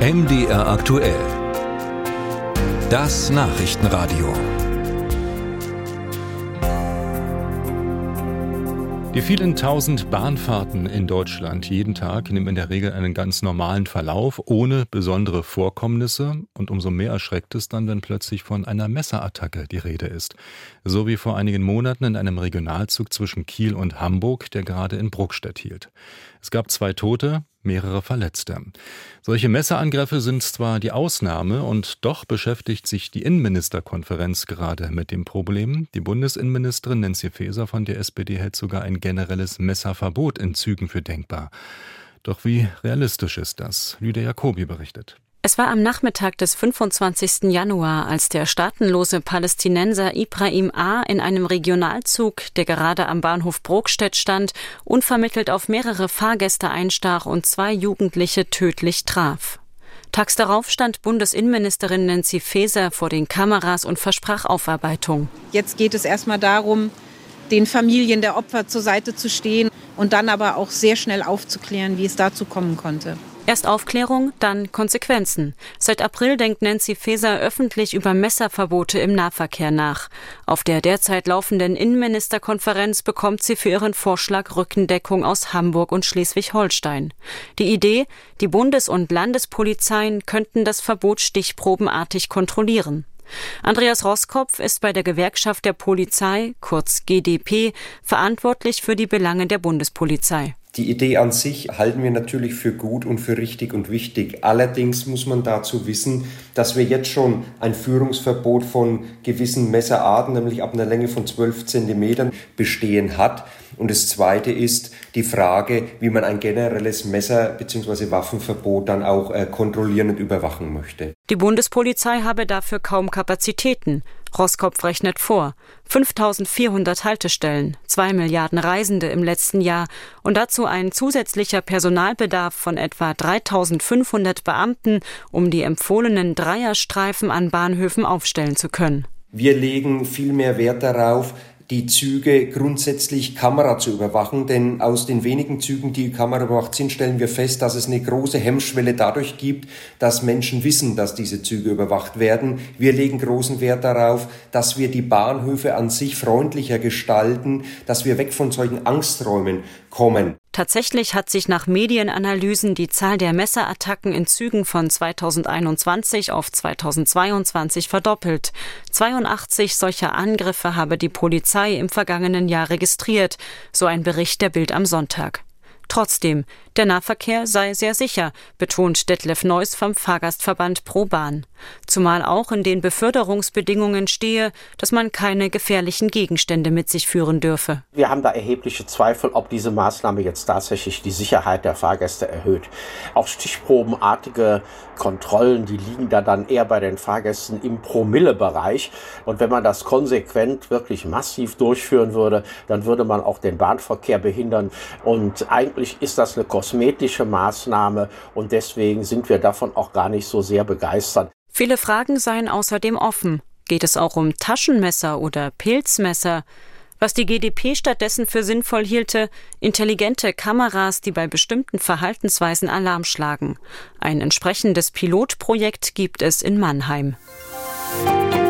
MDR aktuell. Das Nachrichtenradio. Die vielen tausend Bahnfahrten in Deutschland jeden Tag nehmen in der Regel einen ganz normalen Verlauf, ohne besondere Vorkommnisse. Und umso mehr erschreckt es dann, wenn plötzlich von einer Messerattacke die Rede ist. So wie vor einigen Monaten in einem Regionalzug zwischen Kiel und Hamburg, der gerade in Bruckstedt hielt. Es gab zwei Tote, mehrere Verletzte. Solche Messerangriffe sind zwar die Ausnahme und doch beschäftigt sich die Innenministerkonferenz gerade mit dem Problem. Die Bundesinnenministerin Nancy Faeser von der SPD hält sogar ein generelles Messerverbot in Zügen für denkbar. Doch wie realistisch ist das? Lydia Jacobi berichtet. Es war am Nachmittag des 25. Januar, als der staatenlose Palästinenser Ibrahim A. in einem Regionalzug, der gerade am Bahnhof Brokstedt stand, unvermittelt auf mehrere Fahrgäste einstach und zwei Jugendliche tödlich traf. Tags darauf stand Bundesinnenministerin Nancy Faeser vor den Kameras und versprach Aufarbeitung. Jetzt geht es erstmal darum, den Familien der Opfer zur Seite zu stehen und dann aber auch sehr schnell aufzuklären, wie es dazu kommen konnte. Erst Aufklärung, dann Konsequenzen. Seit April denkt Nancy Faeser öffentlich über Messerverbote im Nahverkehr nach. Auf der derzeit laufenden Innenministerkonferenz bekommt sie für ihren Vorschlag Rückendeckung aus Hamburg und Schleswig-Holstein. Die Idee, die Bundes- und Landespolizeien könnten das Verbot stichprobenartig kontrollieren. Andreas Roskopf ist bei der Gewerkschaft der Polizei, kurz GDP, verantwortlich für die Belange der Bundespolizei. Die Idee an sich halten wir natürlich für gut und für richtig und wichtig. Allerdings muss man dazu wissen, dass wir jetzt schon ein Führungsverbot von gewissen Messerarten, nämlich ab einer Länge von 12 Zentimetern, bestehen hat. Und das Zweite ist die Frage, wie man ein generelles Messer- bzw. Waffenverbot dann auch äh, kontrollieren und überwachen möchte. Die Bundespolizei habe dafür kaum Kapazitäten. Roskopf rechnet vor. 5400 Haltestellen, zwei Milliarden Reisende im letzten Jahr und dazu ein zusätzlicher Personalbedarf von etwa 3500 Beamten, um die empfohlenen Dreierstreifen an Bahnhöfen aufstellen zu können. Wir legen viel mehr Wert darauf, die Züge grundsätzlich Kamera zu überwachen, denn aus den wenigen Zügen, die Kamera überwacht sind, stellen wir fest, dass es eine große Hemmschwelle dadurch gibt, dass Menschen wissen, dass diese Züge überwacht werden. Wir legen großen Wert darauf, dass wir die Bahnhöfe an sich freundlicher gestalten, dass wir weg von solchen Angsträumen kommen. Tatsächlich hat sich nach Medienanalysen die Zahl der Messerattacken in Zügen von 2021 auf 2022 verdoppelt. 82 solcher Angriffe habe die Polizei im vergangenen Jahr registriert, so ein Bericht der Bild am Sonntag. Trotzdem, der Nahverkehr sei sehr sicher, betont Detlef Neuss vom Fahrgastverband ProBahn. Zumal auch in den Beförderungsbedingungen stehe, dass man keine gefährlichen Gegenstände mit sich führen dürfe. Wir haben da erhebliche Zweifel, ob diese Maßnahme jetzt tatsächlich die Sicherheit der Fahrgäste erhöht. Auch stichprobenartige Kontrollen, die liegen da dann eher bei den Fahrgästen im Promillebereich. Und wenn man das konsequent wirklich massiv durchführen würde, dann würde man auch den Bahnverkehr behindern. Und eigentlich ist das eine kosmetische Maßnahme und deswegen sind wir davon auch gar nicht so sehr begeistert. Viele Fragen seien außerdem offen. Geht es auch um Taschenmesser oder Pilzmesser? Was die GDP stattdessen für sinnvoll hielte, intelligente Kameras, die bei bestimmten Verhaltensweisen Alarm schlagen. Ein entsprechendes Pilotprojekt gibt es in Mannheim. Musik